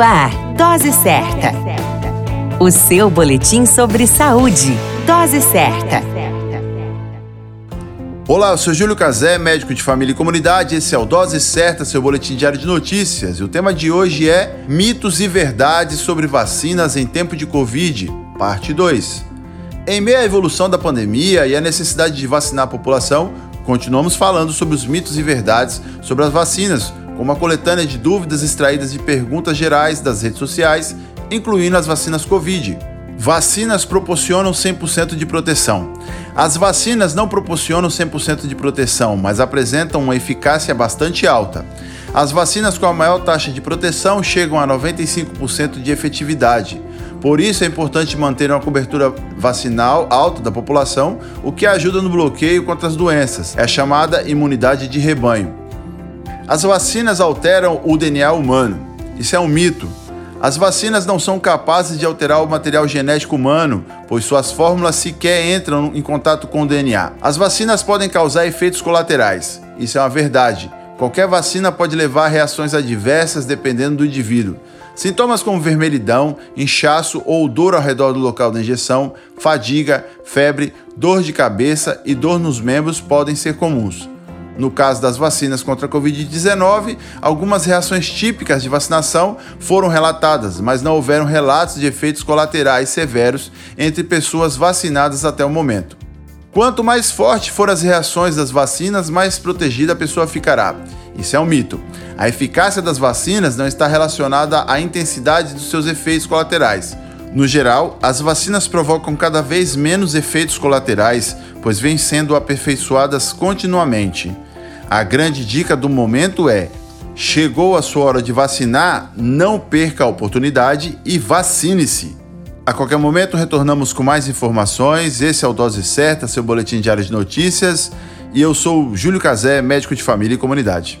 Ar, Dose Certa. O seu boletim sobre saúde. Dose Certa. Olá, eu sou Júlio Cazé, médico de família e comunidade. Esse é o Dose Certa, seu boletim diário de notícias. E o tema de hoje é Mitos e Verdades sobre Vacinas em Tempo de Covid, parte 2. Em meio à evolução da pandemia e à necessidade de vacinar a população, continuamos falando sobre os mitos e verdades sobre as vacinas, uma coletânea de dúvidas extraídas de perguntas gerais das redes sociais, incluindo as vacinas Covid. Vacinas proporcionam 100% de proteção. As vacinas não proporcionam 100% de proteção, mas apresentam uma eficácia bastante alta. As vacinas com a maior taxa de proteção chegam a 95% de efetividade. Por isso é importante manter uma cobertura vacinal alta da população, o que ajuda no bloqueio contra as doenças. É chamada imunidade de rebanho. As vacinas alteram o DNA humano. Isso é um mito. As vacinas não são capazes de alterar o material genético humano, pois suas fórmulas sequer entram em contato com o DNA. As vacinas podem causar efeitos colaterais. Isso é uma verdade. Qualquer vacina pode levar a reações adversas dependendo do indivíduo. Sintomas como vermelhidão, inchaço ou dor ao redor do local da injeção, fadiga, febre, dor de cabeça e dor nos membros podem ser comuns. No caso das vacinas contra a Covid-19, algumas reações típicas de vacinação foram relatadas, mas não houveram relatos de efeitos colaterais severos entre pessoas vacinadas até o momento. Quanto mais forte forem as reações das vacinas, mais protegida a pessoa ficará. Isso é um mito. A eficácia das vacinas não está relacionada à intensidade dos seus efeitos colaterais. No geral, as vacinas provocam cada vez menos efeitos colaterais, pois vêm sendo aperfeiçoadas continuamente. A grande dica do momento é: chegou a sua hora de vacinar, não perca a oportunidade e vacine-se. A qualquer momento retornamos com mais informações. Esse é o Dose Certa, seu boletim diário de notícias. E eu sou Júlio Cazé, médico de família e comunidade.